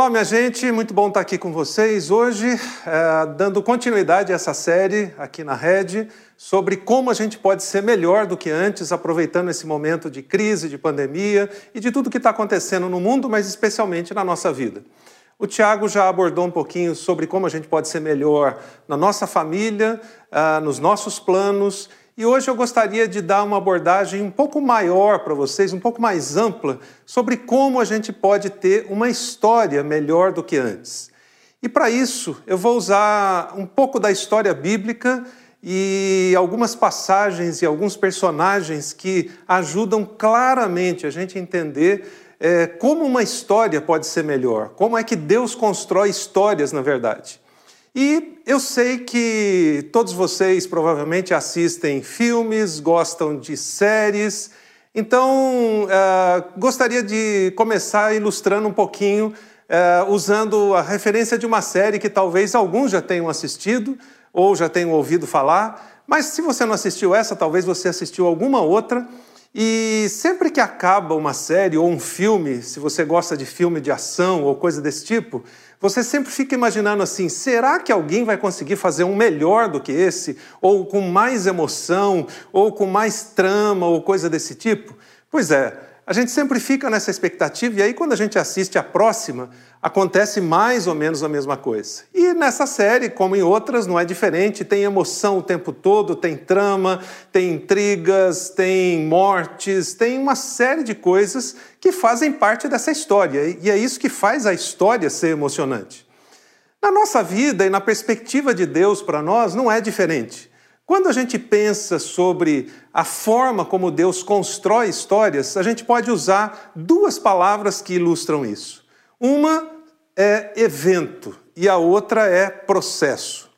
Olá, minha gente, muito bom estar aqui com vocês hoje, é, dando continuidade a essa série aqui na Rede sobre como a gente pode ser melhor do que antes, aproveitando esse momento de crise, de pandemia e de tudo que está acontecendo no mundo, mas especialmente na nossa vida. O Tiago já abordou um pouquinho sobre como a gente pode ser melhor na nossa família, ah, nos nossos planos e hoje eu gostaria de dar uma abordagem um pouco maior para vocês, um pouco mais ampla, sobre como a gente pode ter uma história melhor do que antes. E para isso, eu vou usar um pouco da história bíblica e algumas passagens e alguns personagens que ajudam claramente a gente a entender é, como uma história pode ser melhor, como é que Deus constrói histórias, na verdade. E eu sei que todos vocês provavelmente assistem filmes, gostam de séries, então uh, gostaria de começar ilustrando um pouquinho, uh, usando a referência de uma série que talvez alguns já tenham assistido ou já tenham ouvido falar, mas se você não assistiu essa, talvez você assistiu alguma outra. E sempre que acaba uma série ou um filme, se você gosta de filme de ação ou coisa desse tipo, você sempre fica imaginando assim: será que alguém vai conseguir fazer um melhor do que esse? Ou com mais emoção? Ou com mais trama? Ou coisa desse tipo? Pois é, a gente sempre fica nessa expectativa, e aí, quando a gente assiste a próxima, acontece mais ou menos a mesma coisa. E nessa série, como em outras, não é diferente, tem emoção o tempo todo, tem trama, tem intrigas, tem mortes, tem uma série de coisas que fazem parte dessa história, e é isso que faz a história ser emocionante. Na nossa vida e na perspectiva de Deus para nós, não é diferente. Quando a gente pensa sobre a forma como Deus constrói histórias, a gente pode usar duas palavras que ilustram isso. Uma é evento e a outra é processo.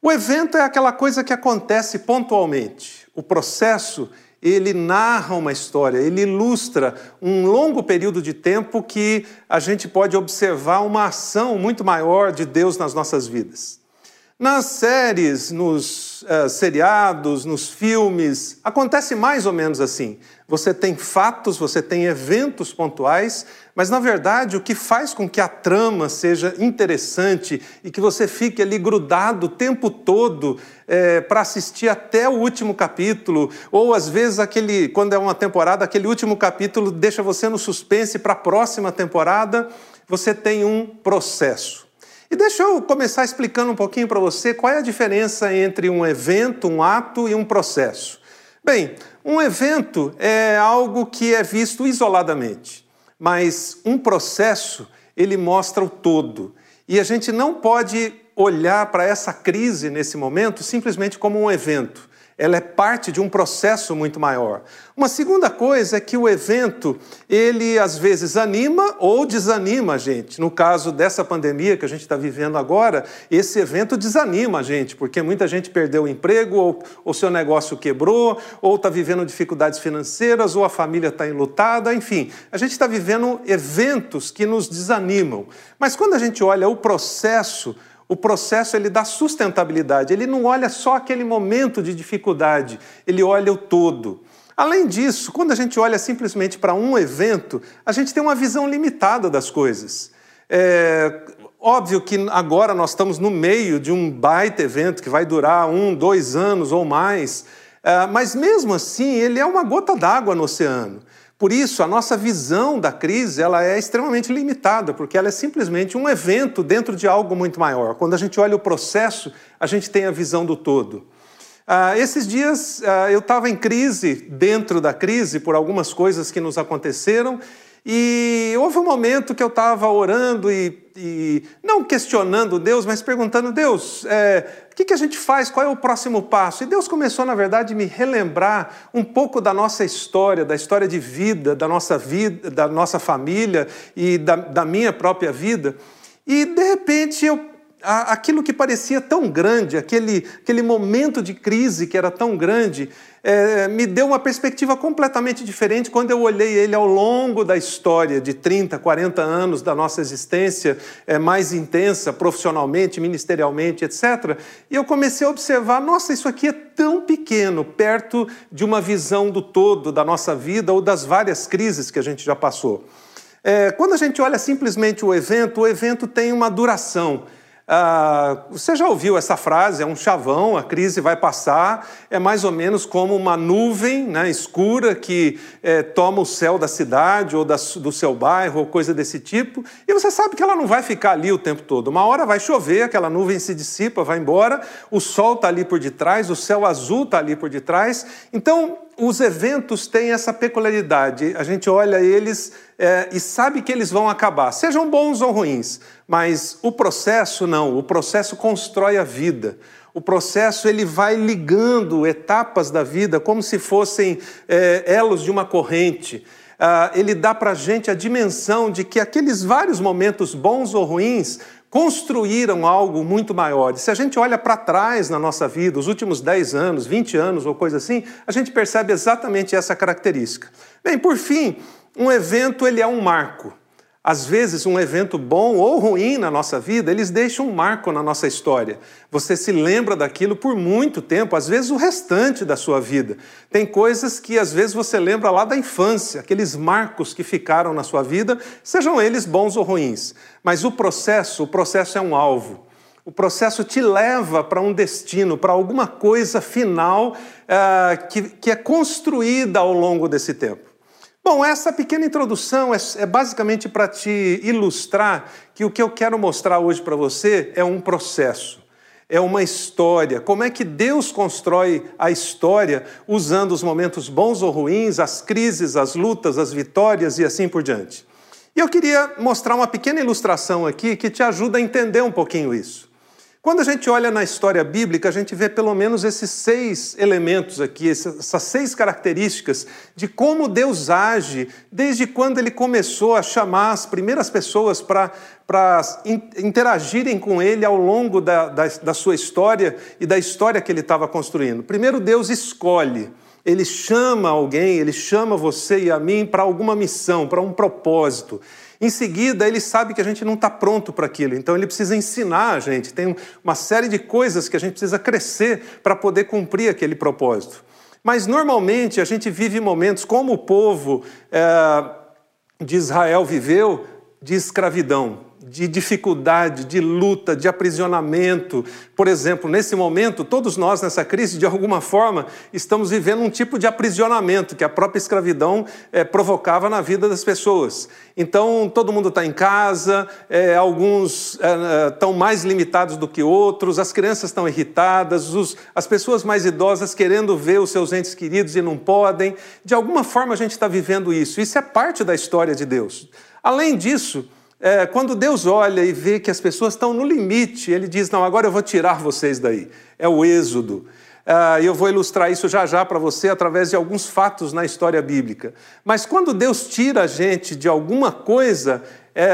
O evento é aquela coisa que acontece pontualmente. O processo, ele narra uma história, ele ilustra um longo período de tempo que a gente pode observar uma ação muito maior de Deus nas nossas vidas. Nas séries, nos uh, seriados, nos filmes, acontece mais ou menos assim. Você tem fatos, você tem eventos pontuais, mas na verdade o que faz com que a trama seja interessante e que você fique ali grudado o tempo todo é, para assistir até o último capítulo, ou às vezes aquele, quando é uma temporada, aquele último capítulo deixa você no suspense para a próxima temporada, você tem um processo. E deixa eu começar explicando um pouquinho para você qual é a diferença entre um evento, um ato e um processo. Bem, um evento é algo que é visto isoladamente, mas um processo ele mostra o todo. E a gente não pode olhar para essa crise nesse momento simplesmente como um evento ela é parte de um processo muito maior. Uma segunda coisa é que o evento, ele às vezes anima ou desanima a gente. No caso dessa pandemia que a gente está vivendo agora, esse evento desanima a gente, porque muita gente perdeu o emprego, ou o seu negócio quebrou, ou está vivendo dificuldades financeiras, ou a família está enlutada, enfim. A gente está vivendo eventos que nos desanimam. Mas quando a gente olha o processo, o processo ele dá sustentabilidade, ele não olha só aquele momento de dificuldade, ele olha o todo. Além disso, quando a gente olha simplesmente para um evento, a gente tem uma visão limitada das coisas. É, óbvio que agora nós estamos no meio de um baita evento que vai durar um, dois anos ou mais, é, mas mesmo assim ele é uma gota d'água no oceano. Por isso, a nossa visão da crise ela é extremamente limitada, porque ela é simplesmente um evento dentro de algo muito maior. Quando a gente olha o processo, a gente tem a visão do todo. Ah, esses dias ah, eu estava em crise, dentro da crise, por algumas coisas que nos aconteceram, e houve um momento que eu estava orando e, e, não questionando Deus, mas perguntando: Deus, é, o que, que a gente faz? Qual é o próximo passo? E Deus começou, na verdade, a me relembrar um pouco da nossa história, da história de vida, da nossa vida, da nossa família e da, da minha própria vida. E de repente eu aquilo que parecia tão grande, aquele, aquele momento de crise que era tão grande, é, me deu uma perspectiva completamente diferente quando eu olhei ele ao longo da história de 30, 40 anos da nossa existência é, mais intensa, profissionalmente, ministerialmente, etc. E eu comecei a observar: nossa, isso aqui é tão pequeno, perto de uma visão do todo da nossa vida ou das várias crises que a gente já passou. É, quando a gente olha simplesmente o evento, o evento tem uma duração. Ah, você já ouviu essa frase? É um chavão, a crise vai passar. É mais ou menos como uma nuvem né, escura que é, toma o céu da cidade ou da, do seu bairro ou coisa desse tipo. E você sabe que ela não vai ficar ali o tempo todo. Uma hora vai chover, aquela nuvem se dissipa, vai embora, o sol está ali por detrás, o céu azul está ali por detrás. Então, os eventos têm essa peculiaridade. A gente olha eles é, e sabe que eles vão acabar, sejam bons ou ruins, mas o processo não. O processo constrói a vida. O processo ele vai ligando etapas da vida como se fossem é, elos de uma corrente. Ah, ele dá para a gente a dimensão de que aqueles vários momentos bons ou ruins construíram algo muito maior. E se a gente olha para trás na nossa vida, os últimos 10 anos, 20 anos ou coisa assim, a gente percebe exatamente essa característica. Bem, por fim, um evento ele é um marco. Às vezes, um evento bom ou ruim na nossa vida, eles deixam um marco na nossa história. Você se lembra daquilo por muito tempo, às vezes o restante da sua vida. Tem coisas que às vezes você lembra lá da infância, aqueles marcos que ficaram na sua vida, sejam eles bons ou ruins. Mas o processo, o processo é um alvo. O processo te leva para um destino, para alguma coisa final uh, que, que é construída ao longo desse tempo. Bom, essa pequena introdução é, é basicamente para te ilustrar que o que eu quero mostrar hoje para você é um processo, é uma história. Como é que Deus constrói a história usando os momentos bons ou ruins, as crises, as lutas, as vitórias e assim por diante. E eu queria mostrar uma pequena ilustração aqui que te ajuda a entender um pouquinho isso. Quando a gente olha na história bíblica, a gente vê pelo menos esses seis elementos aqui, essas seis características de como Deus age desde quando ele começou a chamar as primeiras pessoas para interagirem com ele ao longo da, da, da sua história e da história que ele estava construindo. Primeiro, Deus escolhe. Ele chama alguém, ele chama você e a mim para alguma missão, para um propósito. Em seguida, ele sabe que a gente não está pronto para aquilo, então ele precisa ensinar a gente. Tem uma série de coisas que a gente precisa crescer para poder cumprir aquele propósito. Mas normalmente a gente vive momentos como o povo é, de Israel viveu de escravidão de dificuldade, de luta, de aprisionamento. Por exemplo, nesse momento, todos nós nessa crise, de alguma forma, estamos vivendo um tipo de aprisionamento que a própria escravidão é, provocava na vida das pessoas. Então, todo mundo está em casa, é, alguns estão é, mais limitados do que outros, as crianças estão irritadas, os, as pessoas mais idosas querendo ver os seus entes queridos e não podem. De alguma forma, a gente está vivendo isso. Isso é parte da história de Deus. Além disso, é, quando Deus olha e vê que as pessoas estão no limite, ele diz: Não, agora eu vou tirar vocês daí. É o êxodo. Ah, e eu vou ilustrar isso já já para você através de alguns fatos na história bíblica. Mas quando Deus tira a gente de alguma coisa, é,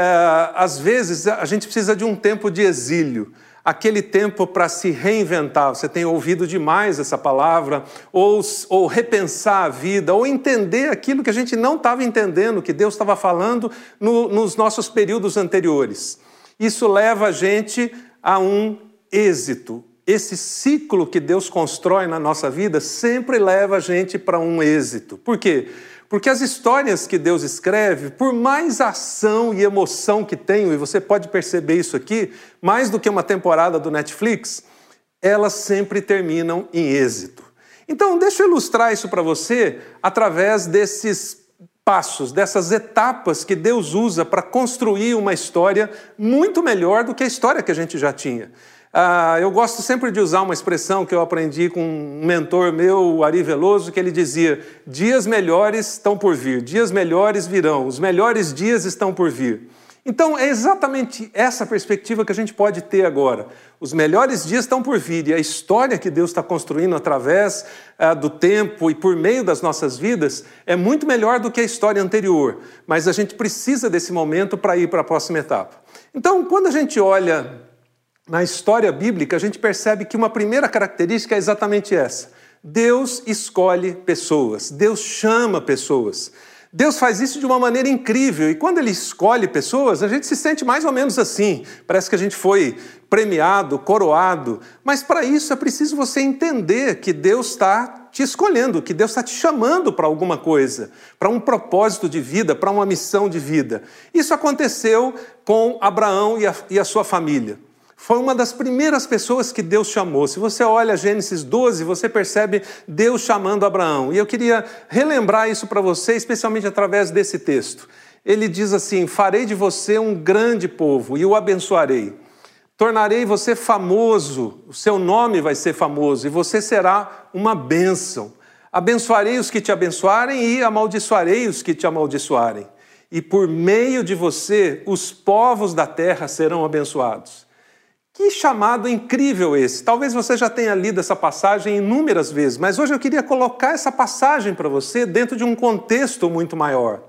às vezes a gente precisa de um tempo de exílio aquele tempo para se reinventar. Você tem ouvido demais essa palavra, ou, ou repensar a vida, ou entender aquilo que a gente não estava entendendo, que Deus estava falando no, nos nossos períodos anteriores. Isso leva a gente a um êxito. Esse ciclo que Deus constrói na nossa vida sempre leva a gente para um êxito. Por quê? Porque as histórias que Deus escreve, por mais ação e emoção que tenham, e você pode perceber isso aqui, mais do que uma temporada do Netflix, elas sempre terminam em êxito. Então, deixa eu ilustrar isso para você através desses passos, dessas etapas que Deus usa para construir uma história muito melhor do que a história que a gente já tinha. Ah, eu gosto sempre de usar uma expressão que eu aprendi com um mentor meu, o Ari Veloso, que ele dizia: dias melhores estão por vir, dias melhores virão, os melhores dias estão por vir. Então é exatamente essa perspectiva que a gente pode ter agora. Os melhores dias estão por vir e a história que Deus está construindo através ah, do tempo e por meio das nossas vidas é muito melhor do que a história anterior, mas a gente precisa desse momento para ir para a próxima etapa. Então, quando a gente olha na história bíblica, a gente percebe que uma primeira característica é exatamente essa. Deus escolhe pessoas, Deus chama pessoas. Deus faz isso de uma maneira incrível e quando Ele escolhe pessoas, a gente se sente mais ou menos assim. Parece que a gente foi premiado, coroado. Mas para isso é preciso você entender que Deus está te escolhendo, que Deus está te chamando para alguma coisa, para um propósito de vida, para uma missão de vida. Isso aconteceu com Abraão e a, e a sua família foi uma das primeiras pessoas que Deus chamou. Se você olha Gênesis 12, você percebe Deus chamando Abraão. E eu queria relembrar isso para você, especialmente através desse texto. Ele diz assim: Farei de você um grande povo e o abençoarei. Tornarei você famoso, o seu nome vai ser famoso e você será uma bênção. Abençoarei os que te abençoarem e amaldiçoarei os que te amaldiçoarem. E por meio de você, os povos da terra serão abençoados. Que chamado incrível esse! Talvez você já tenha lido essa passagem inúmeras vezes, mas hoje eu queria colocar essa passagem para você dentro de um contexto muito maior.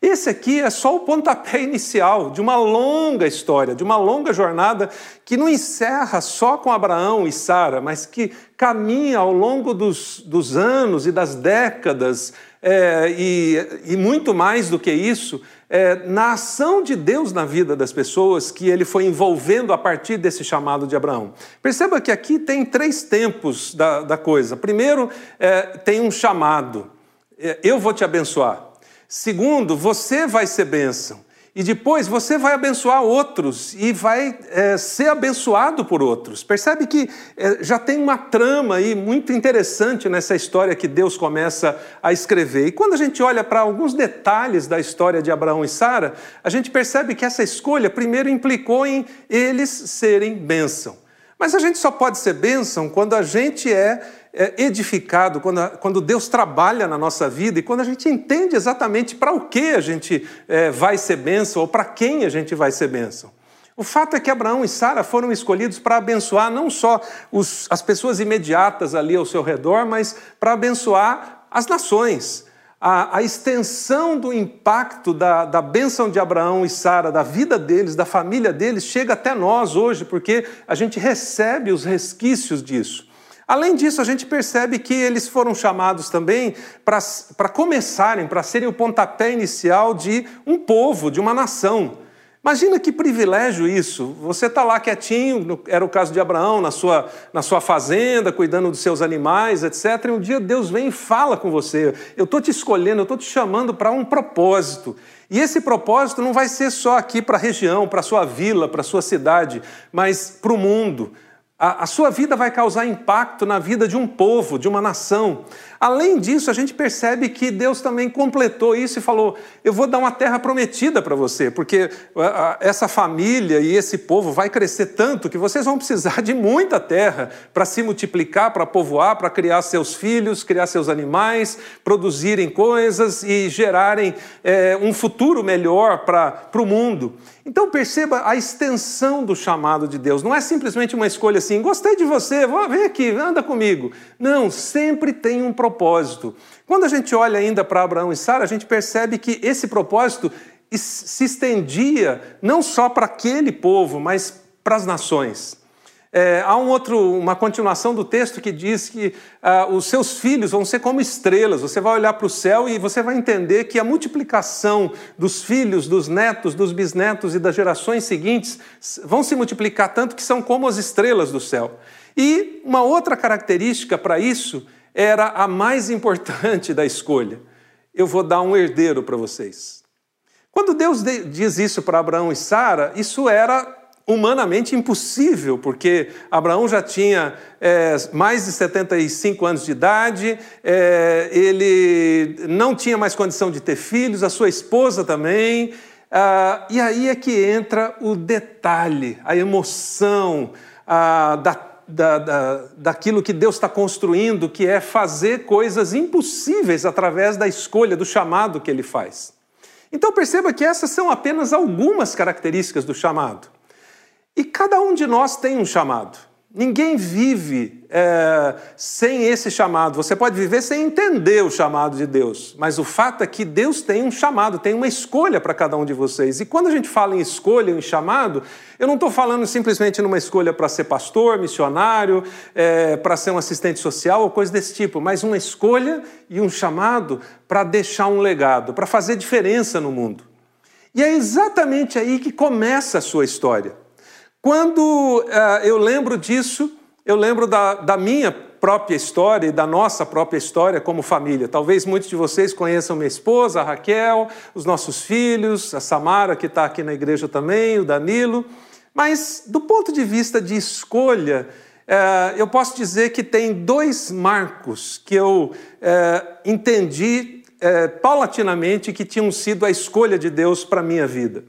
Esse aqui é só o pontapé inicial de uma longa história, de uma longa jornada que não encerra só com Abraão e Sara, mas que caminha ao longo dos, dos anos e das décadas, é, e, e muito mais do que isso, é, na ação de Deus na vida das pessoas que ele foi envolvendo a partir desse chamado de Abraão. Perceba que aqui tem três tempos da, da coisa. Primeiro, é, tem um chamado: é, eu vou te abençoar. Segundo, você vai ser bênção. E depois você vai abençoar outros e vai é, ser abençoado por outros. Percebe que é, já tem uma trama aí muito interessante nessa história que Deus começa a escrever. E quando a gente olha para alguns detalhes da história de Abraão e Sara, a gente percebe que essa escolha primeiro implicou em eles serem bênção. Mas a gente só pode ser bênção quando a gente é é, edificado, quando, quando Deus trabalha na nossa vida e quando a gente entende exatamente para o que a gente é, vai ser bênção ou para quem a gente vai ser bênção. O fato é que Abraão e Sara foram escolhidos para abençoar não só os, as pessoas imediatas ali ao seu redor, mas para abençoar as nações. A, a, extensão do impacto da, da bênção de Abraão e Sara, da vida deles, da família deles, chega até nós hoje, porque a gente recebe os resquícios disso. Além disso, a gente percebe que eles foram chamados também para começarem, para serem o pontapé inicial de um povo, de uma nação. Imagina que privilégio isso. Você está lá quietinho, era o caso de Abraão, na sua, na sua fazenda, cuidando dos seus animais, etc. E um dia Deus vem e fala com você: Eu estou te escolhendo, eu estou te chamando para um propósito. E esse propósito não vai ser só aqui para a região, para a sua vila, para a sua cidade, mas para o mundo a, a sua vida vai causar impacto na vida de um povo, de uma nação. Além disso, a gente percebe que Deus também completou isso e falou: Eu vou dar uma terra prometida para você, porque essa família e esse povo vai crescer tanto que vocês vão precisar de muita terra para se multiplicar, para povoar, para criar seus filhos, criar seus animais, produzirem coisas e gerarem é, um futuro melhor para o mundo. Então perceba a extensão do chamado de Deus. Não é simplesmente uma escolha assim, gostei de você, vou, vem aqui, anda comigo. Não, sempre tem um propósito. Quando a gente olha ainda para Abraão e Sara, a gente percebe que esse propósito se estendia não só para aquele povo, mas para as nações. É, há um outro, uma continuação do texto que diz que ah, os seus filhos vão ser como estrelas. Você vai olhar para o céu e você vai entender que a multiplicação dos filhos, dos netos, dos bisnetos e das gerações seguintes vão se multiplicar tanto que são como as estrelas do céu. E uma outra característica para isso era a mais importante da escolha. Eu vou dar um herdeiro para vocês. Quando Deus diz isso para Abraão e Sara, isso era humanamente impossível, porque Abraão já tinha é, mais de 75 anos de idade, é, ele não tinha mais condição de ter filhos, a sua esposa também. Ah, e aí é que entra o detalhe, a emoção ah, da da, da, daquilo que Deus está construindo, que é fazer coisas impossíveis através da escolha, do chamado que ele faz. Então perceba que essas são apenas algumas características do chamado. E cada um de nós tem um chamado. Ninguém vive é, sem esse chamado. Você pode viver sem entender o chamado de Deus, mas o fato é que Deus tem um chamado, tem uma escolha para cada um de vocês. E quando a gente fala em escolha, em chamado, eu não estou falando simplesmente numa escolha para ser pastor, missionário, é, para ser um assistente social ou coisa desse tipo, mas uma escolha e um chamado para deixar um legado, para fazer diferença no mundo. E é exatamente aí que começa a sua história. Quando uh, eu lembro disso, eu lembro da, da minha própria história e da nossa própria história como família. Talvez muitos de vocês conheçam minha esposa, a Raquel, os nossos filhos, a Samara, que está aqui na igreja também, o Danilo. Mas, do ponto de vista de escolha, uh, eu posso dizer que tem dois marcos que eu uh, entendi paulatinamente que tinham sido a escolha de Deus para a minha vida.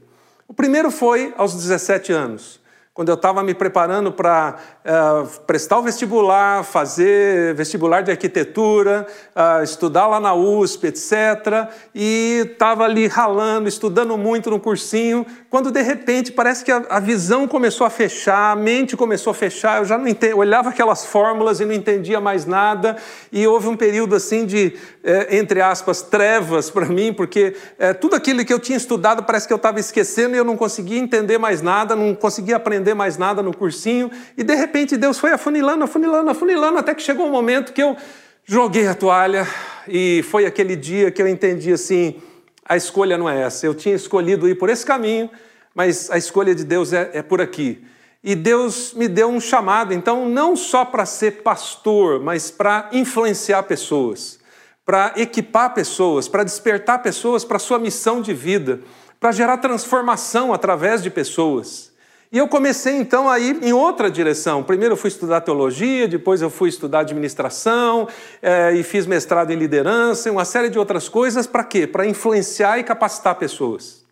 O primeiro foi aos 17 anos quando eu estava me preparando para uh, prestar o vestibular, fazer vestibular de arquitetura, uh, estudar lá na USP, etc. E estava ali ralando, estudando muito no cursinho, quando de repente parece que a, a, visão começou a fechar, a mente começou a fechar, eu já não entendi, olhava aquelas fórmulas e não entendia mais nada, e houve um período assim de, eh, entre aspas, trevas para mim, porque eh, tudo aquilo que eu tinha estudado parece que eu estava esquecendo e eu não conseguia entender mais nada, não conseguia aprender aprender mais nada no cursinho, e de repente Deus foi afunilando, afunilando, afunilando, até que chegou um momento que eu joguei a toalha, e foi aquele dia que eu entendi assim: a escolha não é essa. Eu tinha escolhido ir por esse caminho, mas a escolha de Deus é, é por aqui. E Deus me deu um chamado, então, não só para ser pastor, mas para influenciar pessoas, para equipar pessoas, para despertar pessoas para a sua missão de vida, para gerar transformação através de pessoas. E eu comecei então a ir em outra direção. Primeiro eu fui estudar teologia, depois eu fui estudar administração é, e fiz mestrado em liderança e uma série de outras coisas. Para quê? Para influenciar e capacitar pessoas.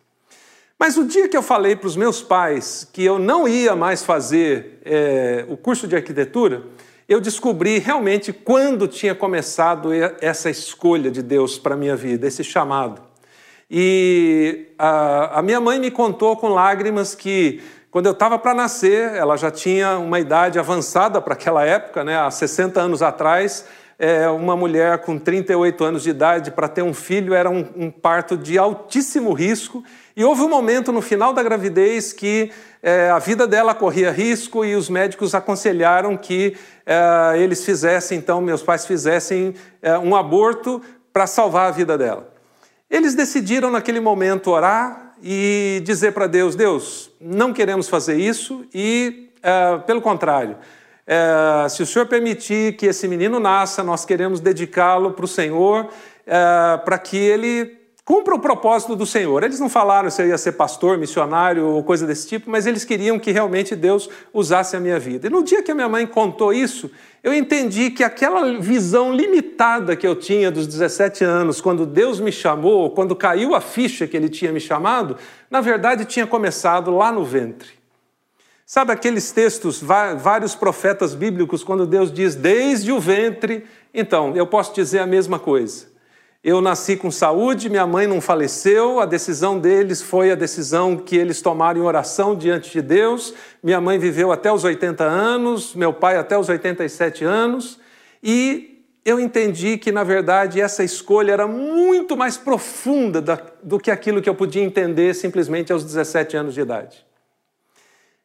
Mas o dia que eu falei para os meus pais que eu não ia mais fazer é, o curso de arquitetura, eu descobri realmente quando tinha começado essa escolha de Deus para a minha vida, esse chamado. E a, a minha mãe me contou com lágrimas que quando eu estava para nascer, ela já tinha uma idade avançada para aquela época, né, há 60 anos atrás, é, uma mulher com 38 anos de idade para ter um filho era um, um, parto de altíssimo risco. E houve um momento no final da gravidez que é, a vida dela corria risco e os médicos aconselharam que é, eles fizessem, então, meus pais fizessem é, um aborto para salvar a vida dela. Eles decidiram naquele momento orar, e dizer para Deus: Deus, não queremos fazer isso e, pelo contrário, se o Senhor permitir que esse menino nasça, nós queremos dedicá-lo para o Senhor, para que ele cumpra o propósito do Senhor. Eles não falaram se eu ia ser pastor, missionário ou coisa desse tipo, mas eles queriam que realmente Deus usasse a minha vida. E no dia que a minha mãe contou isso, eu entendi que aquela visão limitada que eu tinha dos 17 anos, quando Deus me chamou, quando caiu a ficha que ele tinha me chamado, na verdade tinha começado lá no ventre. Sabe aqueles textos, vários profetas bíblicos, quando Deus diz desde o ventre? Então, eu posso dizer a mesma coisa. Eu nasci com saúde, minha mãe não faleceu, a decisão deles foi a decisão que eles tomaram em oração diante de Deus. Minha mãe viveu até os 80 anos, meu pai até os 87 anos, e eu entendi que, na verdade, essa escolha era muito mais profunda do que aquilo que eu podia entender simplesmente aos 17 anos de idade.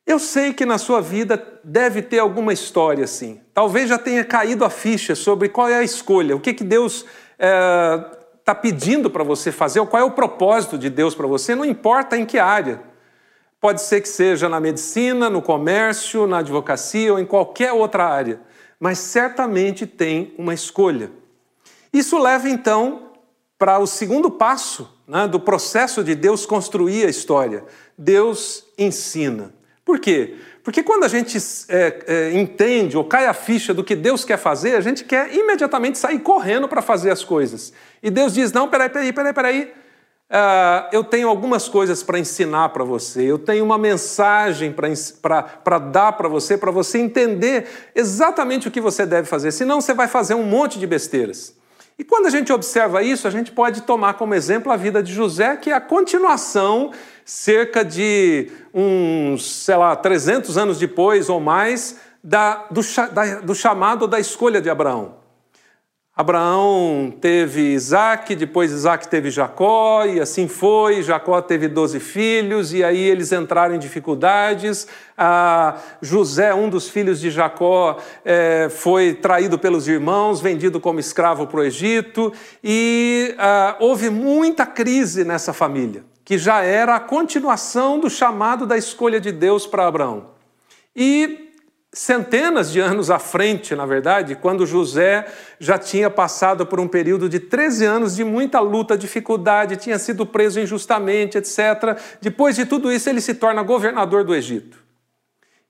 Eu sei que na sua vida deve ter alguma história assim. Talvez já tenha caído a ficha sobre qual é a escolha, o que, que Deus está é, tá pedindo para você fazer, ou qual é o propósito de Deus para você, não importa em que área. Pode ser que seja na medicina, no comércio, na advocacia ou em qualquer outra área, mas certamente tem uma escolha. Isso leva então para o segundo passo né, do processo de Deus construir a história. Deus ensina. Por quê? Porque quando a gente é, é, entende ou cai a ficha do que Deus quer fazer, a gente quer imediatamente sair correndo para fazer as coisas. E Deus diz: não, peraí, peraí, peraí, peraí. Uh, eu tenho algumas coisas para ensinar para você, eu tenho uma mensagem para dar para você, para você entender exatamente o que você deve fazer, senão você vai fazer um monte de besteiras. E quando a gente observa isso, a gente pode tomar como exemplo a vida de José, que é a continuação cerca de uns, sei lá, 300 anos depois ou mais, da, do, da, do chamado da escolha de Abraão. Abraão teve Isaac, depois Isaac teve Jacó, e assim foi. Jacó teve doze filhos, e aí eles entraram em dificuldades. Ah, José, um dos filhos de Jacó, é, foi traído pelos irmãos, vendido como escravo para o Egito, e ah, houve muita crise nessa família, que já era a continuação do chamado da escolha de Deus para Abraão. E centenas de anos à frente, na verdade, quando José já tinha passado por um período de 13 anos de muita luta, dificuldade, tinha sido preso injustamente, etc. Depois de tudo isso, ele se torna governador do Egito.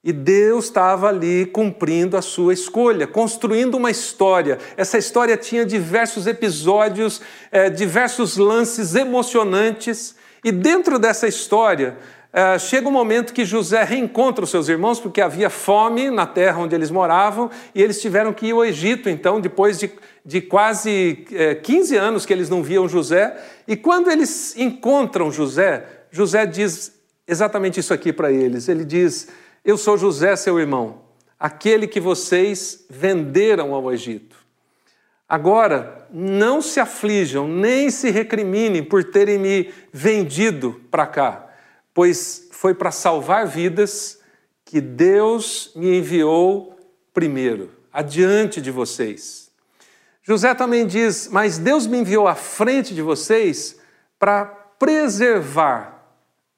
E Deus estava ali cumprindo a sua escolha, construindo uma história. Essa história tinha diversos episódios, é, diversos lances emocionantes. E dentro dessa história, é, chega um momento que José reencontra os seus irmãos, porque havia fome na terra onde eles moravam, e eles tiveram que ir ao Egito, então, depois de, de quase é, 15 anos que eles não viam José. E quando eles encontram José, José diz exatamente isso aqui para eles. Ele diz: Eu sou José, seu irmão, aquele que vocês venderam ao Egito. Agora, não se aflijam, nem se recriminem por terem me vendido para cá pois foi para salvar vidas que Deus me enviou primeiro, adiante de vocês. José também diz: Mas Deus me enviou à frente de vocês para preservar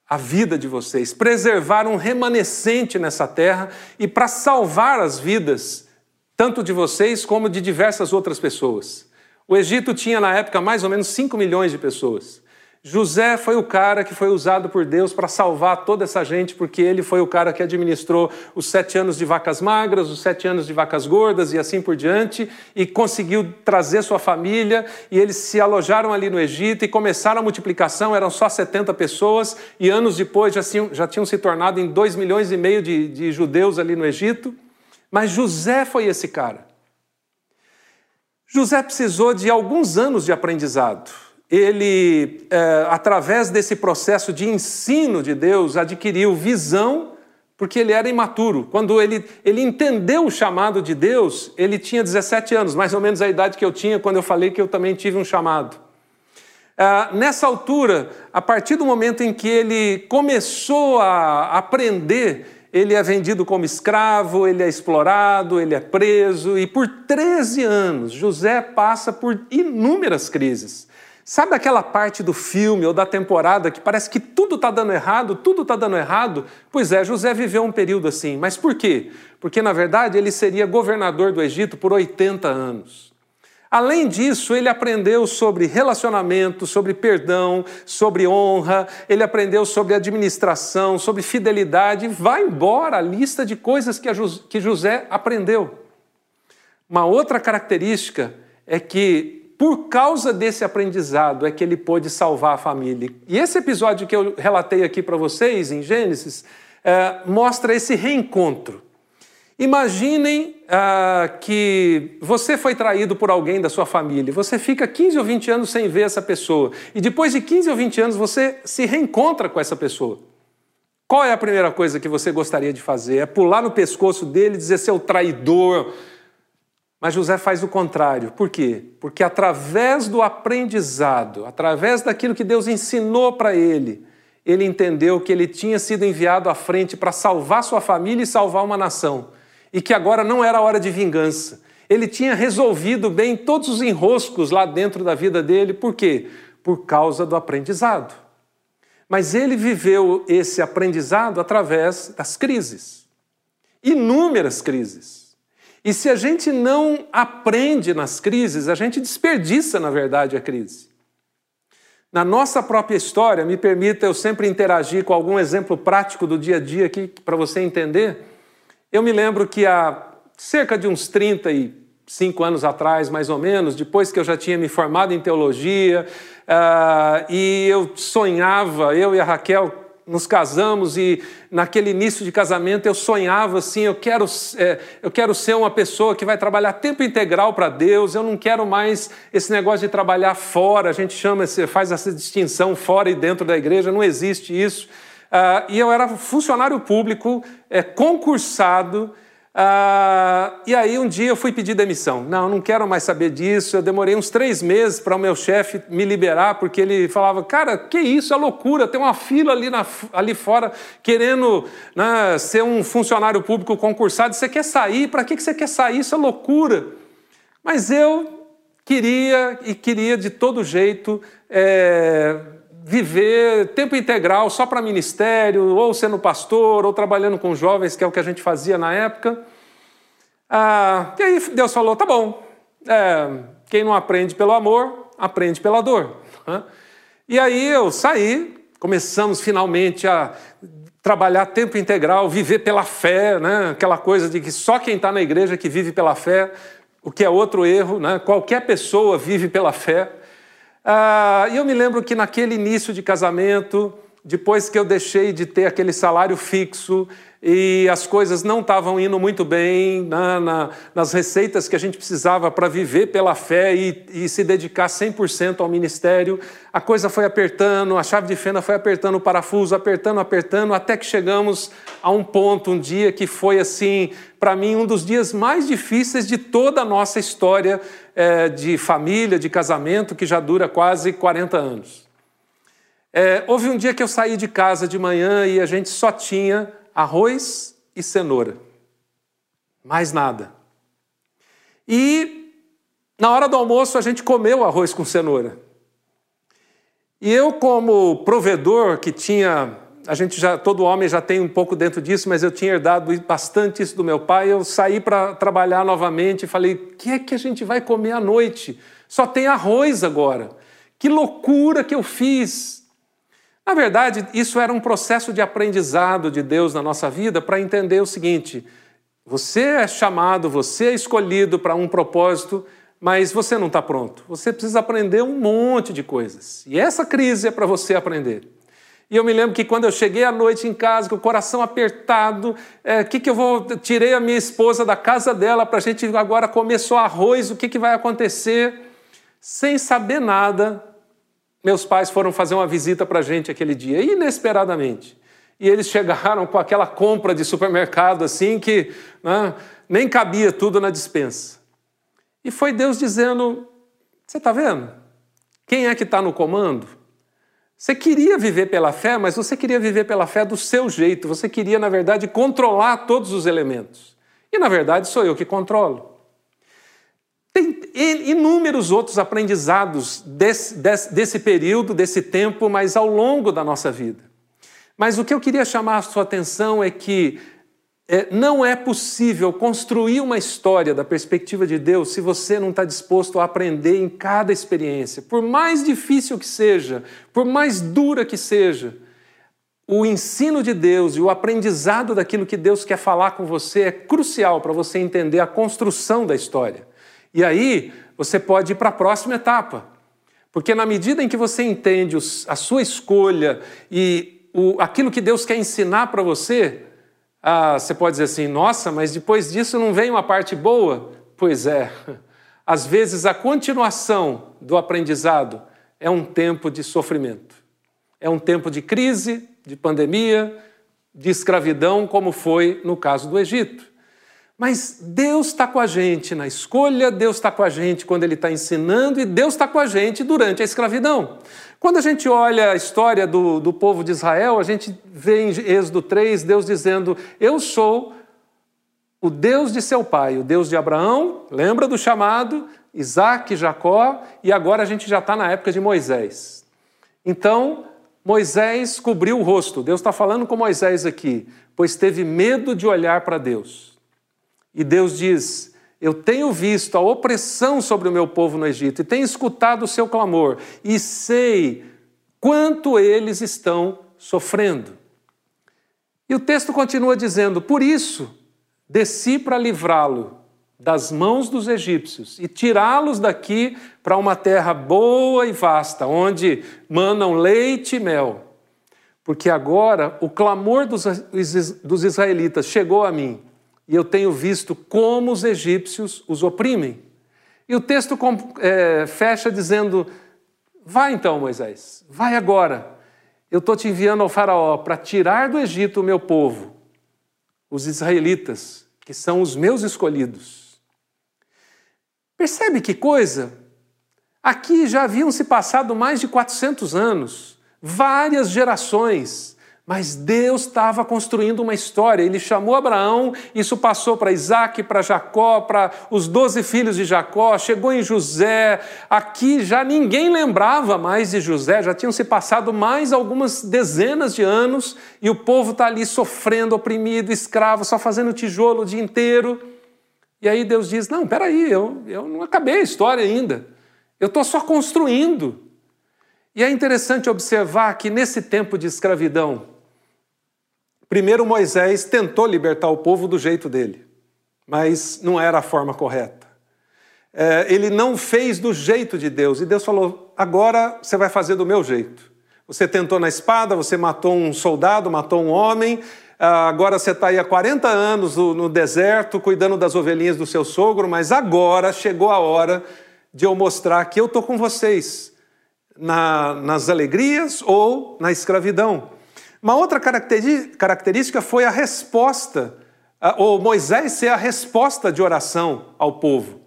a vida de vocês, preservar um remanescente nessa terra e para salvar as vidas, tanto de vocês como de diversas outras pessoas. O Egito tinha na época mais ou menos 5 milhões de pessoas. José foi o cara que foi usado por Deus para salvar toda essa gente, porque ele foi o cara que administrou os sete anos de vacas magras, os sete anos de vacas gordas e assim por diante, e conseguiu trazer sua família, e eles se alojaram ali no Egito e começaram a multiplicação, eram só 70 pessoas, e anos depois já tinham, já tinham se tornado em 2 milhões e meio de, de judeus ali no Egito. Mas José foi esse cara. José precisou de alguns anos de aprendizado ele, é, através desse processo de ensino de Deus, adquiriu visão, porque ele era imaturo. Quando ele, ele entendeu o chamado de Deus, ele tinha 17 anos, mais ou menos a idade que eu tinha quando eu falei que eu também tive um chamado. É, nessa altura, a partir do momento em que ele começou a aprender, ele é vendido como escravo, ele é explorado, ele é preso, e por 13 anos José passa por inúmeras crises. Sabe aquela parte do filme ou da temporada que parece que tudo está dando errado, tudo está dando errado? Pois é, José viveu um período assim. Mas por quê? Porque, na verdade, ele seria governador do Egito por 80 anos. Além disso, ele aprendeu sobre relacionamento, sobre perdão, sobre honra, ele aprendeu sobre administração, sobre fidelidade. Vai embora a lista de coisas que José aprendeu. Uma outra característica é que por causa desse aprendizado é que ele pôde salvar a família. E esse episódio que eu relatei aqui para vocês, em Gênesis, é, mostra esse reencontro. Imaginem ah, que você foi traído por alguém da sua família, você fica 15 ou 20 anos sem ver essa pessoa, e depois de 15 ou 20 anos você se reencontra com essa pessoa. Qual é a primeira coisa que você gostaria de fazer? É pular no pescoço dele e dizer seu traidor, mas José faz o contrário. Por quê? Porque através do aprendizado, através daquilo que Deus ensinou para ele, ele entendeu que ele tinha sido enviado à frente para salvar sua família e salvar uma nação. E que agora não era hora de vingança. Ele tinha resolvido bem todos os enroscos lá dentro da vida dele. Por quê? Por causa do aprendizado. Mas ele viveu esse aprendizado através das crises inúmeras crises. E se a gente não aprende nas crises, a gente desperdiça, na verdade, a crise. Na nossa própria história, me permita eu sempre interagir com algum exemplo prático do dia a dia aqui para você entender. Eu me lembro que há cerca de uns 35 anos atrás, mais ou menos, depois que eu já tinha me formado em teologia, uh, e eu sonhava, eu e a Raquel nos casamos e naquele início de casamento eu sonhava assim, eu quero, é, eu quero ser uma pessoa que vai trabalhar tempo integral para Deus, eu não quero mais esse negócio de trabalhar fora, a gente chama, faz essa distinção fora e dentro da igreja, não existe isso. Uh, e eu era funcionário público, é, concursado, Ah, e aí um dia eu fui pedir demissão. Não, não quero mais saber disso. Eu demorei uns três meses para o meu chefe me liberar, porque ele falava, cara, que isso, é loucura, tem uma fila ali, na, ali fora querendo né, ser um funcionário público concursado. Você quer sair? Para que você quer sair? Isso é loucura. Mas eu queria e queria de todo jeito é, viver tempo integral só para ministério, ou sendo pastor, ou trabalhando com jovens, que é o que a gente fazia na época. Ah, e aí Deus falou: tá bom, é, quem não aprende pelo amor, aprende pela dor. E aí eu saí, começamos finalmente a trabalhar tempo integral, viver pela fé, né? aquela coisa de que só quem está na igreja que vive pela fé, o que é outro erro, né? qualquer pessoa vive pela fé. Ah, e eu me lembro que naquele início de casamento, depois que eu deixei de ter aquele salário fixo e as coisas não estavam indo muito bem na, na, nas receitas que a gente precisava para viver pela fé e, e se dedicar 100% ao ministério, a coisa foi apertando, a chave de fenda foi apertando o parafuso, apertando, apertando, até que chegamos a um ponto, um dia que foi assim, para mim, um dos dias mais difíceis de toda a nossa história é, de família, de casamento, que já dura quase 40 anos. É, houve um dia que eu saí de casa de manhã e a gente só tinha arroz e cenoura. Mais nada. E na hora do almoço a gente comeu arroz com cenoura. E eu, como provedor que tinha, a gente já, todo homem já tem um pouco dentro disso, mas eu tinha herdado bastante isso do meu pai. Eu saí para trabalhar novamente e falei: o que é que a gente vai comer à noite? Só tem arroz agora. Que loucura que eu fiz! Na verdade, isso era um processo de aprendizado de Deus na nossa vida para entender o seguinte: você é chamado, você é escolhido para um propósito, mas você não está pronto. Você precisa aprender um monte de coisas. E essa crise é para você aprender. E eu me lembro que quando eu cheguei à noite em casa, com o coração apertado, o é, que, que eu vou. Tirei a minha esposa da casa dela para a gente agora comer só arroz, o que, que vai acontecer? Sem saber nada, meus pais foram fazer uma visita para a gente aquele dia, inesperadamente. E eles chegaram com aquela compra de supermercado assim que né, nem cabia tudo na dispensa. E foi Deus dizendo: Você está vendo? Quem é que está no comando? Você queria viver pela fé, mas você queria viver pela fé do seu jeito. Você queria, na verdade, controlar todos os elementos. E, na verdade, sou eu que controlo. Tem inúmeros outros aprendizados desse, desse, desse, período, desse tempo, mas ao longo da nossa vida. Mas o que eu queria chamar a sua atenção é que é, não é possível construir uma história da perspectiva de Deus se você não está disposto a aprender em cada experiência. Por mais difícil que seja, por mais dura que seja, o ensino de Deus e o aprendizado daquilo que Deus quer falar com você é crucial para você entender a construção da história. E aí você pode ir para a próxima etapa. Porque na medida em que você entende a sua escolha e aquilo que Deus quer ensinar para você, ah, você pode dizer assim: nossa, mas depois disso não vem uma parte boa? Pois é. Às vezes a continuação do aprendizado é um tempo de sofrimento. É um tempo de crise, de pandemia, de escravidão, como foi no caso do Egito. Mas Deus está com a gente na escolha, Deus está com a gente quando Ele está ensinando e Deus está com a gente durante a escravidão. Quando a gente olha a história do, do povo de Israel, a gente vê em Êxodo 3 Deus dizendo: Eu sou o Deus de seu pai, o Deus de Abraão, lembra do chamado, Isaac, Jacó, e agora a gente já está na época de Moisés. Então, Moisés cobriu o rosto, Deus está falando com Moisés aqui, pois teve medo de olhar para Deus. E Deus diz: Eu tenho visto a opressão sobre o meu povo no Egito e tenho escutado o seu clamor e sei quanto eles estão sofrendo. E o texto continua dizendo: Por isso desci para livrá-lo das mãos dos egípcios e tirá-los daqui para uma terra boa e vasta, onde manam leite e mel. Porque agora o clamor dos, dos israelitas chegou a mim e eu tenho visto como os egípcios os oprimem. E o texto é, fecha dizendo: Vai então, Moisés, vai agora. Eu estou te enviando ao Faraó para tirar do Egito o meu povo, os israelitas, que são os meus escolhidos. Percebe que coisa? Aqui já haviam se passado mais de 400 anos, várias gerações. Mas Deus estava construindo uma história. Ele chamou Abraão, isso passou para Isaac, para Jacó, para os doze filhos de Jacó, chegou em José. Aqui já ninguém lembrava mais de José, já tinham se passado mais algumas dezenas de anos e o povo está ali sofrendo, oprimido, escravo, só fazendo tijolo o dia inteiro. E aí Deus diz: Não, peraí, eu, eu não acabei a história ainda. Eu estou só construindo. E é interessante observar que nesse tempo de escravidão, Primeiro, Moisés tentou libertar o povo do jeito dele, mas não era a forma correta. É, ele não fez do jeito de Deus, e Deus falou: agora você vai fazer do meu jeito. Você tentou na espada, você matou um soldado, matou um homem, ah, agora você está aí há 40 anos no deserto cuidando das ovelhinhas do seu sogro, mas agora chegou a hora de eu mostrar que eu estou com vocês na, nas alegrias ou na escravidão. Uma outra característica foi a resposta, ou Moisés ser a resposta de oração ao povo.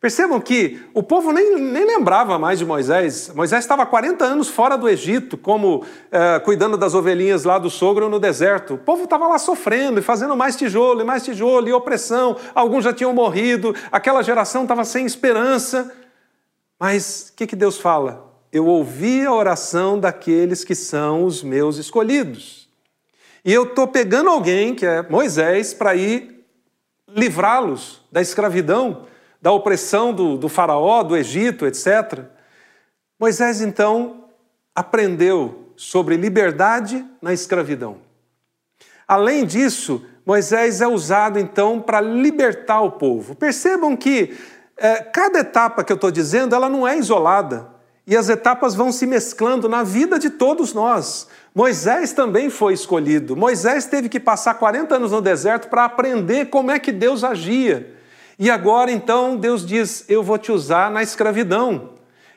Percebam que o povo nem, nem lembrava mais de Moisés. Moisés estava 40 anos fora do Egito, como eh, cuidando das ovelhinhas lá do sogro no deserto. O povo estava lá sofrendo e fazendo mais tijolo e mais tijolo e opressão. Alguns já tinham morrido, aquela geração estava sem esperança. Mas o que, que Deus fala? Eu ouvi a oração daqueles que são os meus escolhidos. E eu estou pegando alguém, que é Moisés, para ir livrá-los da escravidão, da opressão do, do Faraó, do Egito, etc. Moisés, então, aprendeu sobre liberdade na escravidão. Além disso, Moisés é usado então para libertar o povo. Percebam que é, cada etapa que eu estou dizendo, ela não é isolada. E as etapas vão se mesclando na vida de todos nós. Moisés também foi escolhido. Moisés teve que passar 40 anos no deserto para aprender como é que Deus agia. E agora então Deus diz: Eu vou te usar na escravidão.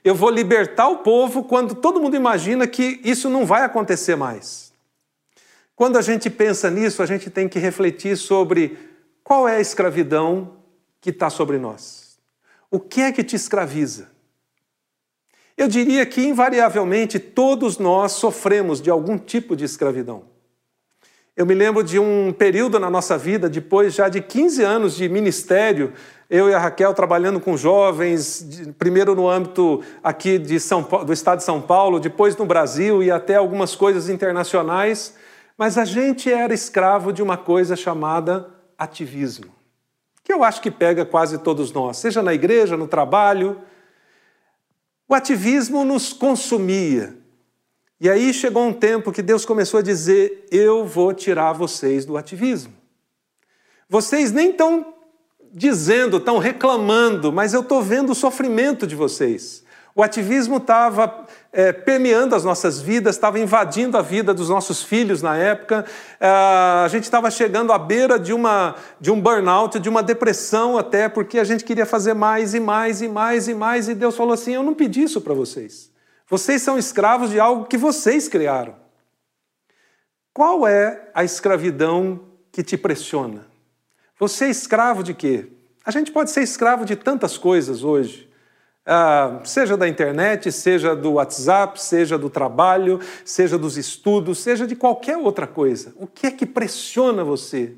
Eu vou libertar o povo quando todo mundo imagina que isso não vai acontecer mais. Quando a gente pensa nisso, a gente tem que refletir sobre qual é a escravidão que está sobre nós. O que é que te escraviza? Eu diria que, invariavelmente, todos nós sofremos de algum tipo de escravidão. Eu me lembro de um período na nossa vida, depois já de 15 anos de ministério, eu e a Raquel trabalhando com jovens, primeiro no âmbito aqui de São Paulo, do estado de São Paulo, depois no Brasil e até algumas coisas internacionais, mas a gente era escravo de uma coisa chamada ativismo, que eu acho que pega quase todos nós, seja na igreja, no trabalho, o ativismo nos consumia. E aí chegou um tempo que Deus começou a dizer: Eu vou tirar vocês do ativismo. Vocês nem estão dizendo, estão reclamando, mas eu estou vendo o sofrimento de vocês. O ativismo estava é, permeando as nossas vidas, estava invadindo a vida dos nossos filhos na época. É, a gente estava chegando à beira de, uma, de um burnout, de uma depressão até, porque a gente queria fazer mais e mais e mais e mais. E Deus falou assim: Eu não pedi isso para vocês. Vocês são escravos de algo que vocês criaram. Qual é a escravidão que te pressiona? Você é escravo de quê? A gente pode ser escravo de tantas coisas hoje. Ah, seja da internet, seja do WhatsApp, seja do trabalho, seja dos estudos, seja de qualquer outra coisa. O que é que pressiona você?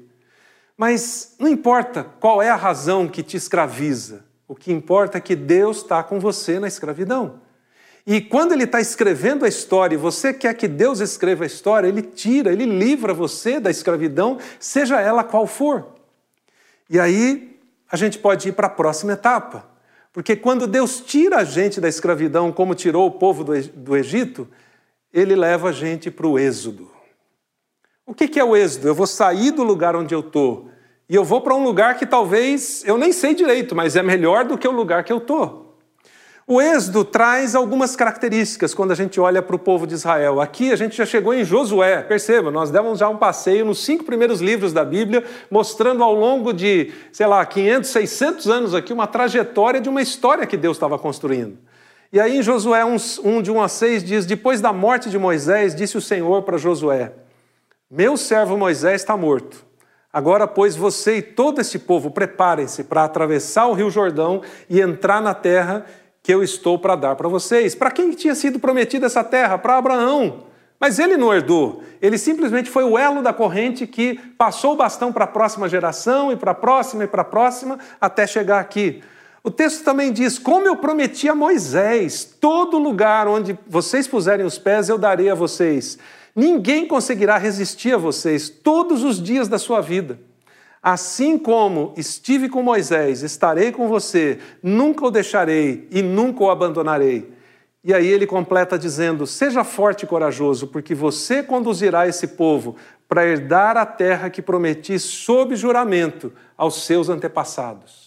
Mas não importa qual é a razão que te escraviza, o que importa é que Deus está com você na escravidão. E quando Ele está escrevendo a história e você quer que Deus escreva a história, Ele tira, Ele livra você da escravidão, seja ela qual for. E aí a gente pode ir para a próxima etapa porque quando Deus tira a gente da escravidão, como tirou o povo do Egito, ele leva a gente para o êxodo. O que é o êxodo? Eu vou sair do lugar onde eu estou e eu vou para um lugar que talvez eu nem sei direito, mas é melhor do que o lugar que eu estou. O Êxodo traz algumas características quando a gente olha para o povo de Israel. Aqui a gente já chegou em Josué, perceba, nós demos já um passeio nos cinco primeiros livros da Bíblia, mostrando ao longo de, sei lá, 500, 600 anos aqui, uma trajetória de uma história que Deus estava construindo. E aí em Josué 1, 1 de 1 a 6 diz: Depois da morte de Moisés, disse o Senhor para Josué: Meu servo Moisés está morto. Agora, pois, você e todo este povo preparem-se para atravessar o rio Jordão e entrar na terra que eu estou para dar para vocês. Para quem tinha sido prometida essa terra? Para Abraão. Mas ele não herdou, ele simplesmente foi o elo da corrente que passou o bastão para a próxima geração e para a próxima e para a próxima até chegar aqui. O texto também diz: Como eu prometi a Moisés, todo lugar onde vocês puserem os pés eu darei a vocês. Ninguém conseguirá resistir a vocês todos os dias da sua vida. Assim como estive com Moisés, estarei com você, nunca o deixarei e nunca o abandonarei. E aí ele completa dizendo: Seja forte e corajoso, porque você conduzirá esse povo para herdar a terra que prometi sob juramento aos seus antepassados.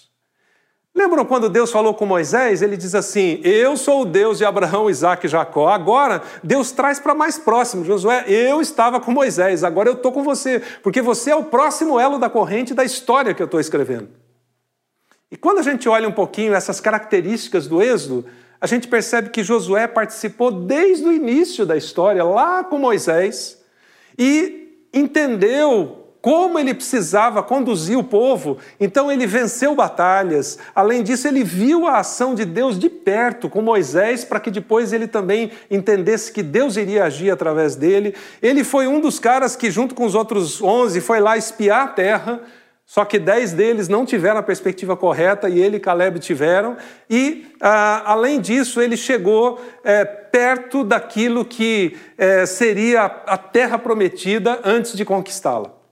Lembram quando Deus falou com Moisés? Ele diz assim: Eu sou o Deus de Abraão, Isaac e Jacó. Agora, Deus traz para mais próximo. Josué, eu estava com Moisés, agora eu estou com você, porque você é o próximo elo da corrente da história que eu estou escrevendo. E quando a gente olha um pouquinho essas características do Êxodo, a gente percebe que Josué participou desde o início da história, lá com Moisés, e entendeu como ele precisava conduzir o povo, então ele venceu batalhas. Além disso, ele viu a ação de Deus de perto com Moisés, para que depois ele também entendesse que Deus iria agir através dele. Ele foi um dos caras que, junto com os outros onze, foi lá espiar a terra só que dez deles não tiveram a perspectiva correta e ele e Caleb tiveram. E, ah, além disso, ele chegou é, perto daquilo que é, seria a terra prometida antes de conquistá-la.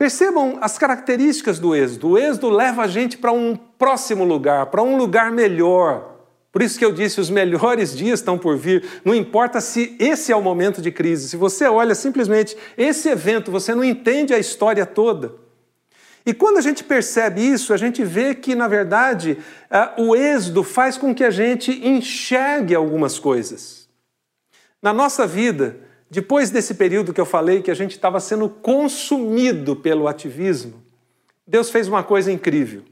Percebam as características do êxodo. O êxodo leva a gente para um próximo lugar, para um lugar melhor. Por isso que eu disse, os melhores dias estão por vir. Não importa se esse é o momento de crise. Se você olha simplesmente esse evento, você não entende a história toda. E quando a gente percebe isso, a gente vê que, na verdade, o êxodo faz com que a gente enxergue algumas coisas. Na nossa vida, depois desse período que eu falei que a gente estava sendo consumido pelo ativismo, Deus fez uma coisa incrível.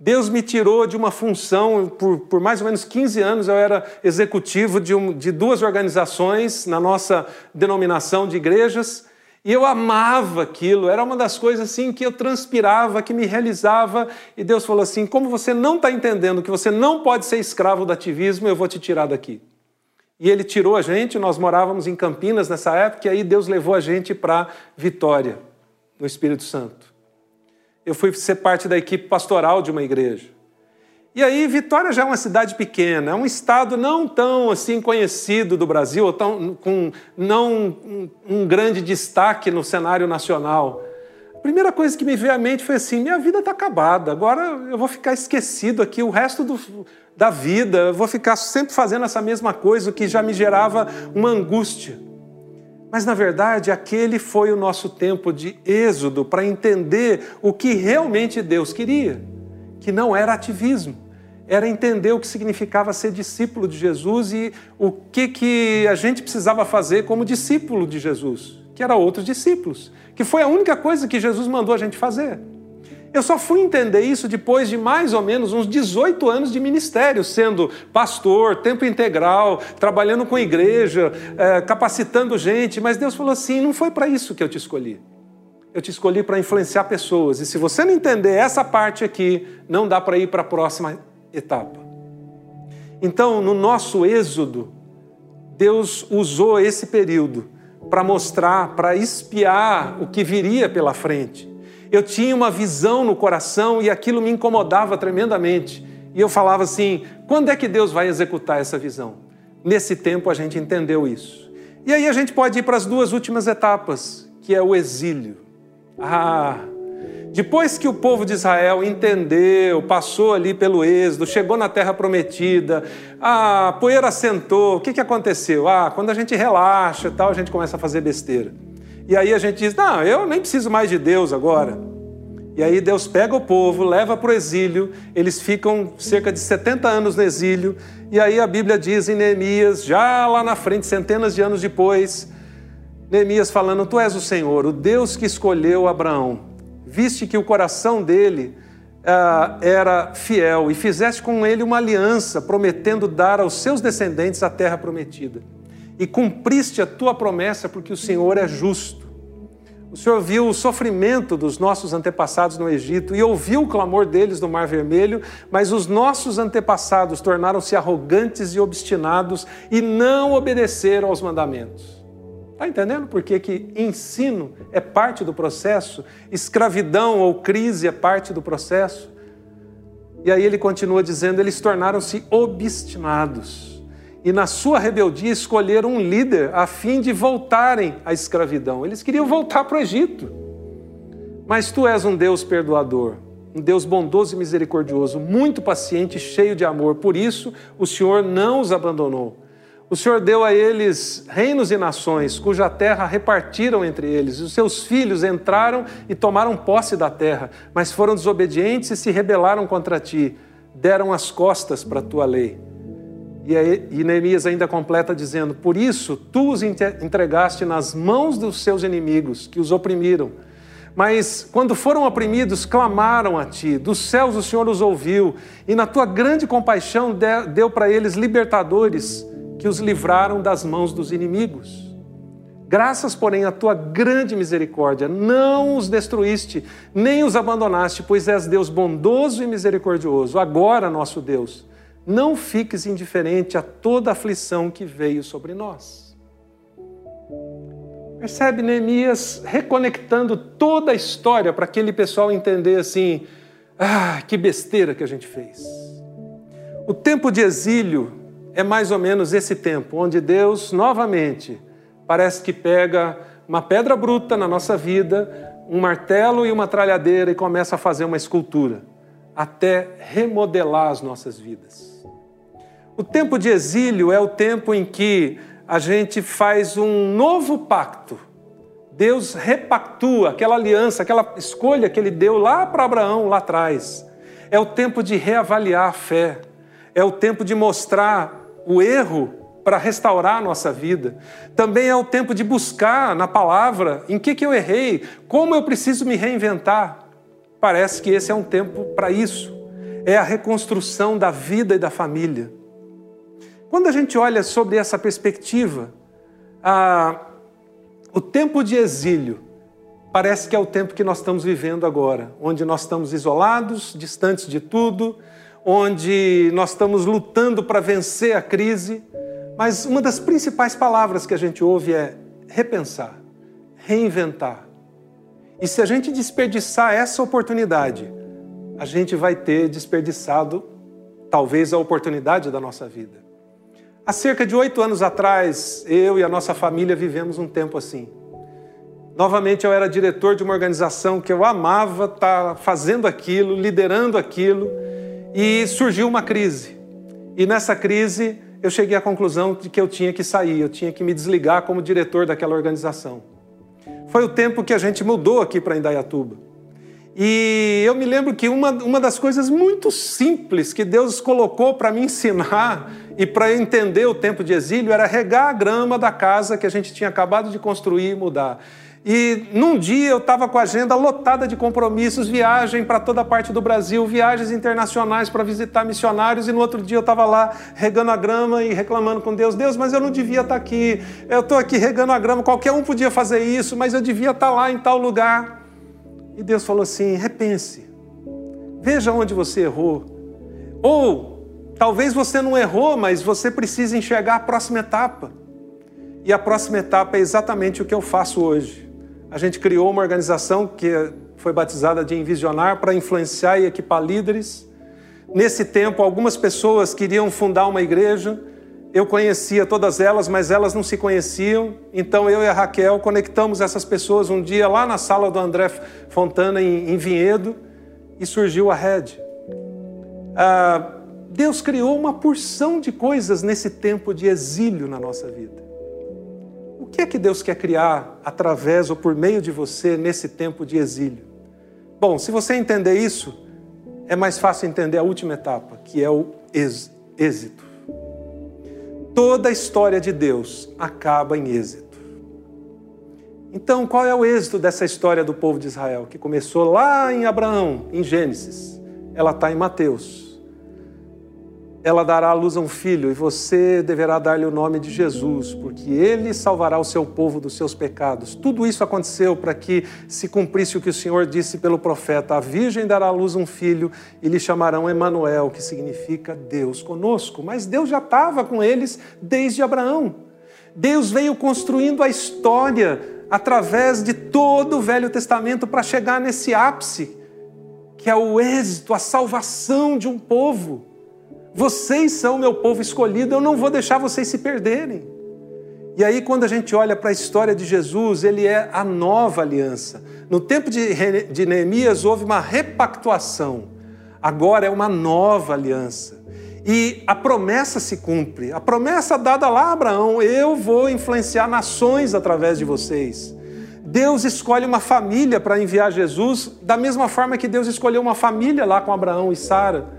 Deus me tirou de uma função, por, por mais ou menos 15 anos eu era executivo de, um, de duas organizações na nossa denominação de igrejas, e eu amava aquilo, era uma das coisas assim que eu transpirava, que me realizava. E Deus falou assim: como você não está entendendo que você não pode ser escravo do ativismo, eu vou te tirar daqui. E ele tirou a gente, nós morávamos em Campinas nessa época, e aí Deus levou a gente para Vitória, no Espírito Santo. Eu fui ser parte da equipe pastoral de uma igreja. E aí, Vitória já é uma cidade pequena, é um estado não tão assim conhecido do Brasil, ou tão, com não um, um grande destaque no cenário nacional. A primeira coisa que me veio à mente foi assim: minha vida está acabada, agora eu vou ficar esquecido aqui o resto do, da vida, eu vou ficar sempre fazendo essa mesma coisa, o que já me gerava uma angústia. Mas, na verdade, aquele foi o nosso tempo de êxodo para entender o que realmente Deus queria, que não era ativismo era entender o que significava ser discípulo de Jesus e o que, que a gente precisava fazer como discípulo de Jesus, que era outros discípulos, que foi a única coisa que Jesus mandou a gente fazer. Eu só fui entender isso depois de mais ou menos uns 18 anos de ministério, sendo pastor, tempo integral, trabalhando com igreja, é, capacitando gente, mas Deus falou assim: não foi para isso que eu te escolhi. Eu te escolhi para influenciar pessoas. E se você não entender essa parte aqui, não dá para ir para a próxima etapa. Então, no nosso êxodo, Deus usou esse período para mostrar, para espiar o que viria pela frente. Eu tinha uma visão no coração e aquilo me incomodava tremendamente. E eu falava assim: quando é que Deus vai executar essa visão? Nesse tempo a gente entendeu isso. E aí a gente pode ir para as duas últimas etapas, que é o exílio. Ah, depois que o povo de Israel entendeu, passou ali pelo êxodo, chegou na terra prometida, a poeira assentou, o que, que aconteceu? Ah, quando a gente relaxa tal, a gente começa a fazer besteira. E aí a gente diz: não, eu nem preciso mais de Deus agora. E aí Deus pega o povo, leva para o exílio, eles ficam cerca de 70 anos no exílio, e aí a Bíblia diz em Neemias, já lá na frente, centenas de anos depois, Neemias falando: Tu és o Senhor, o Deus que escolheu Abraão viste que o coração dele uh, era fiel e fizeste com ele uma aliança, prometendo dar aos seus descendentes a terra prometida. E cumpriste a tua promessa, porque o Senhor é justo. O Senhor viu o sofrimento dos nossos antepassados no Egito e ouviu o clamor deles no Mar Vermelho, mas os nossos antepassados tornaram-se arrogantes e obstinados e não obedeceram aos mandamentos. Está entendendo por que, que ensino é parte do processo? Escravidão ou crise é parte do processo? E aí ele continua dizendo: eles tornaram-se obstinados e, na sua rebeldia, escolheram um líder a fim de voltarem à escravidão. Eles queriam voltar para o Egito. Mas tu és um Deus perdoador, um Deus bondoso e misericordioso, muito paciente e cheio de amor. Por isso, o Senhor não os abandonou. O Senhor deu a eles reinos e nações, cuja terra repartiram entre eles. Os seus filhos entraram e tomaram posse da terra, mas foram desobedientes e se rebelaram contra ti. Deram as costas para a tua lei. E, aí, e Neemias ainda completa dizendo: Por isso tu os entregaste nas mãos dos seus inimigos, que os oprimiram. Mas quando foram oprimidos, clamaram a ti. Dos céus o Senhor os ouviu, e na tua grande compaixão deu para eles libertadores que os livraram das mãos dos inimigos. Graças, porém, à tua grande misericórdia, não os destruíste, nem os abandonaste, pois és Deus bondoso e misericordioso. Agora, nosso Deus, não fiques indiferente a toda aflição que veio sobre nós. Percebe Neemias reconectando toda a história para aquele pessoal entender assim: ah, que besteira que a gente fez. O tempo de exílio é mais ou menos esse tempo, onde Deus novamente parece que pega uma pedra bruta na nossa vida, um martelo e uma tralhadeira e começa a fazer uma escultura, até remodelar as nossas vidas. O tempo de exílio é o tempo em que a gente faz um novo pacto. Deus repactua aquela aliança, aquela escolha que ele deu lá para Abraão, lá atrás. É o tempo de reavaliar a fé. É o tempo de mostrar o erro para restaurar a nossa vida. Também é o tempo de buscar na palavra em que, que eu errei, como eu preciso me reinventar. Parece que esse é um tempo para isso. É a reconstrução da vida e da família. Quando a gente olha sobre essa perspectiva, o tempo de exílio parece que é o tempo que nós estamos vivendo agora, onde nós estamos isolados, distantes de tudo, onde nós estamos lutando para vencer a crise. Mas uma das principais palavras que a gente ouve é repensar, reinventar. E se a gente desperdiçar essa oportunidade, a gente vai ter desperdiçado talvez a oportunidade da nossa vida. Há cerca de oito anos atrás, eu e a nossa família vivemos um tempo assim. Novamente, eu era diretor de uma organização que eu amava estar fazendo aquilo, liderando aquilo, e surgiu uma crise. E nessa crise, eu cheguei à conclusão de que eu tinha que sair, eu tinha que me desligar como diretor daquela organização. Foi o tempo que a gente mudou aqui para Indaiatuba. E eu me lembro que uma, uma das coisas muito simples que Deus colocou para me ensinar e para entender o tempo de exílio era regar a grama da casa que a gente tinha acabado de construir e mudar. E num dia eu estava com a agenda lotada de compromissos, viagem para toda parte do Brasil, viagens internacionais para visitar missionários, e no outro dia eu estava lá regando a grama e reclamando com Deus: Deus, mas eu não devia estar tá aqui, eu estou aqui regando a grama, qualquer um podia fazer isso, mas eu devia estar tá lá em tal lugar. E Deus falou assim: repense, veja onde você errou. Ou talvez você não errou, mas você precisa enxergar a próxima etapa. E a próxima etapa é exatamente o que eu faço hoje. A gente criou uma organização que foi batizada de Envisionar para influenciar e equipar líderes. Nesse tempo, algumas pessoas queriam fundar uma igreja eu conhecia todas elas, mas elas não se conheciam. Então eu e a Raquel conectamos essas pessoas um dia lá na sala do André Fontana, em, Vinhedo, e surgiu a Red. Ah, Deus criou uma porção de coisas nesse tempo de exílio na nossa vida. O que é que Deus quer criar através ou por meio de você nesse tempo de exílio? Bom, se você entender isso, é mais fácil entender a última etapa, que é o êxito. Toda a história de Deus acaba em êxito. Então, qual é o êxito dessa história do povo de Israel, que começou lá em Abraão, em Gênesis? Ela está em Mateus. Ela dará à luz a um filho, e você deverá dar-lhe o nome de Jesus, porque ele salvará o seu povo dos seus pecados. Tudo isso aconteceu para que se cumprisse o que o Senhor disse pelo profeta: a virgem dará à luz um filho e lhe chamarão Emanuel, que significa Deus conosco. Mas Deus já estava com eles desde Abraão. Deus veio construindo a história através de todo o Velho Testamento para chegar nesse ápice, que é o êxito, a salvação de um povo. Vocês são meu povo escolhido, eu não vou deixar vocês se perderem. E aí, quando a gente olha para a história de Jesus, ele é a nova aliança. No tempo de Neemias houve uma repactuação, agora é uma nova aliança. E a promessa se cumpre. A promessa dada lá a Abraão: eu vou influenciar nações através de vocês. Deus escolhe uma família para enviar Jesus, da mesma forma que Deus escolheu uma família lá com Abraão e Sara.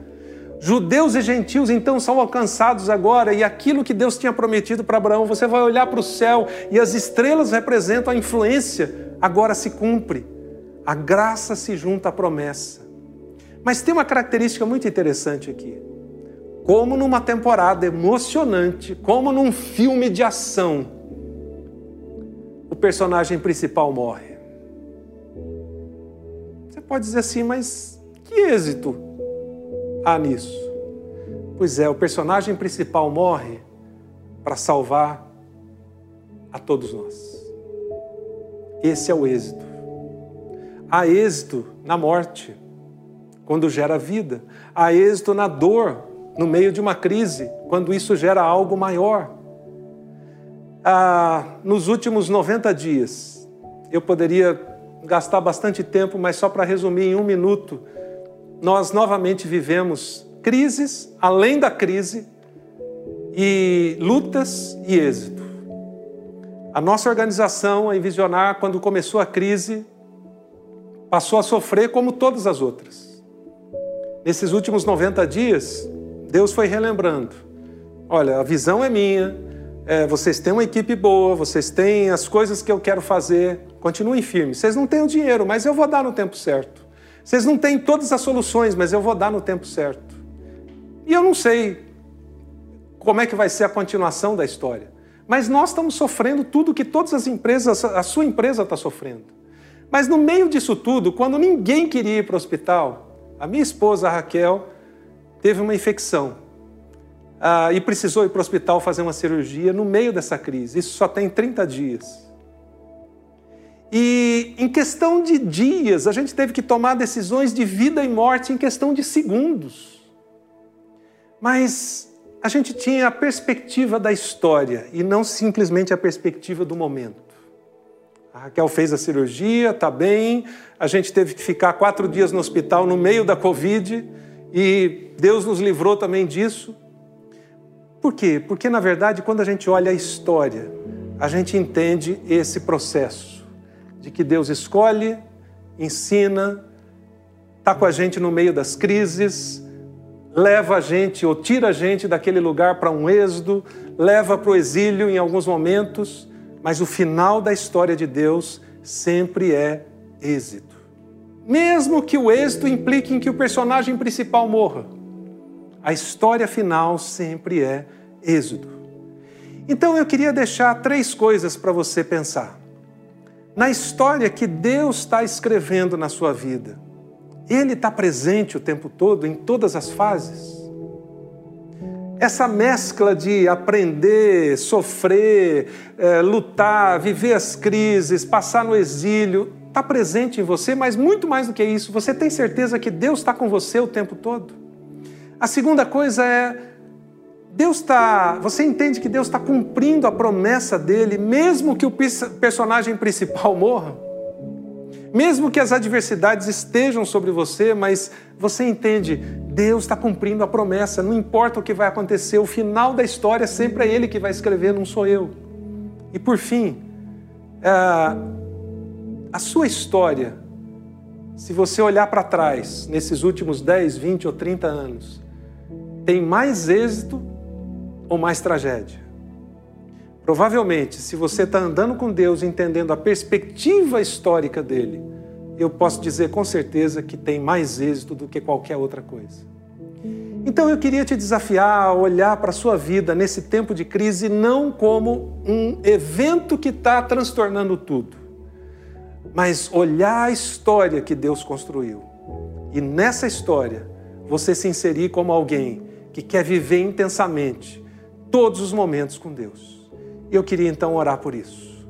Judeus e gentios então são alcançados agora, e aquilo que Deus tinha prometido para Abraão, você vai olhar para o céu e as estrelas representam a influência, agora se cumpre. A graça se junta à promessa. Mas tem uma característica muito interessante aqui. Como numa temporada emocionante, como num filme de ação, o personagem principal morre. Você pode dizer assim, mas que êxito há nisso? Pois é, o personagem principal morre para salvar a todos nós. Esse é o êxito. Há êxito na morte, quando gera vida. Há êxito na dor, no meio de uma crise, quando isso gera algo maior. Ah, nos últimos 90 dias, eu poderia gastar bastante tempo, mas só para resumir em um minuto, nós novamente vivemos crises, além da crise, e lutas e êxito. A nossa organização, a Envisionar, quando começou a crise, passou a sofrer como todas as outras. Nesses últimos 90 dias, Deus foi relembrando: olha, a visão é minha, é, vocês têm uma equipe boa, vocês têm as coisas que eu quero fazer, continuem firmes. Vocês não têm o dinheiro, mas eu vou dar no tempo certo. Vocês não têm todas as soluções, mas eu vou dar no tempo certo. E eu não sei como é que vai ser a continuação da história. Mas nós estamos sofrendo tudo que todas as empresas, a sua empresa está sofrendo. Mas no meio disso tudo, quando ninguém queria ir para o hospital, a minha esposa, a Raquel, teve uma infecção ah, e precisou ir para o hospital fazer uma cirurgia no meio dessa crise. Isso só tem 30 dias. E em questão de dias, a gente teve que tomar decisões de vida e morte em questão de segundos. Mas a gente tinha a perspectiva da história e não simplesmente a perspectiva do momento. A Raquel fez a cirurgia, está bem, a gente teve que ficar quatro dias no hospital no meio da Covid e Deus nos livrou também disso. Por quê? Porque, na verdade, quando a gente olha a história, a gente entende esse processo de que Deus escolhe, ensina, está com a gente no meio das crises, leva a gente ou tira a gente daquele lugar para um êxodo, leva para o exílio em alguns momentos, mas o final da história de Deus sempre é êxito. Mesmo que o êxito implique em que o personagem principal morra, a história final sempre é êxodo. Então eu queria deixar três coisas para você pensar na história que Deus está escrevendo na sua vida. Ele está presente o tempo todo, em todas as fases. Essa mescla de aprender, sofrer, é, lutar, viver as crises, passar no exílio, está presente em você, mas muito mais do que isso, você tem certeza que Deus está com você o tempo todo? A segunda coisa é Deus está. Você entende que Deus está cumprindo a promessa dele, mesmo que o personagem principal morra? Mesmo que as adversidades estejam sobre você, mas você entende, Deus está cumprindo a promessa, não importa o que vai acontecer, o final da história sempre é Ele que vai escrever, não sou eu. E por fim, a sua história, se você olhar para trás, nesses últimos 10, 20 ou 30 anos, tem mais êxito ou mais tragédia. Provavelmente, se você está andando com Deus, entendendo a perspectiva histórica dele, eu posso dizer com certeza que tem mais êxito do que qualquer outra coisa. Então eu queria te desafiar a olhar para a sua vida nesse tempo de crise não como um evento que está transtornando tudo, mas olhar a história que Deus construiu. E nessa história, você se inserir como alguém que quer viver intensamente todos os momentos com Deus. Eu queria então orar por isso.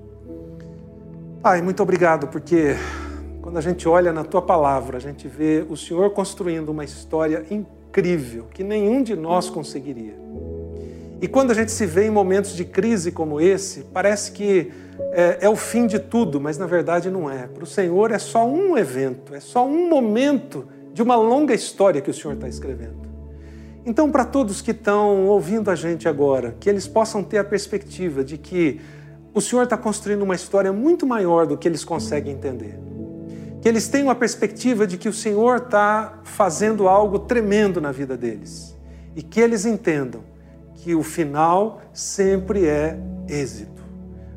Pai, muito obrigado, porque quando a gente olha na tua palavra, a gente vê o Senhor construindo uma história incrível que nenhum de nós conseguiria. E quando a gente se vê em momentos de crise como esse, parece que é, é o fim de tudo, mas na verdade não é. Para o Senhor é só um evento, é só um momento de uma longa história que o Senhor está escrevendo. Então, para todos que estão ouvindo a gente agora, que eles possam ter a perspectiva de que o Senhor está construindo uma história muito maior do que eles conseguem entender. Que eles tenham a perspectiva de que o Senhor está fazendo algo tremendo na vida deles. E que eles entendam que o final sempre é êxito.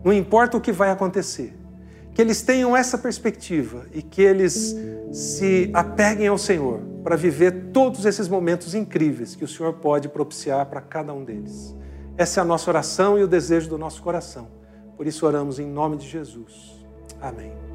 Não importa o que vai acontecer. Que eles tenham essa perspectiva e que eles se apeguem ao Senhor para viver todos esses momentos incríveis que o Senhor pode propiciar para cada um deles. Essa é a nossa oração e o desejo do nosso coração. Por isso oramos em nome de Jesus. Amém.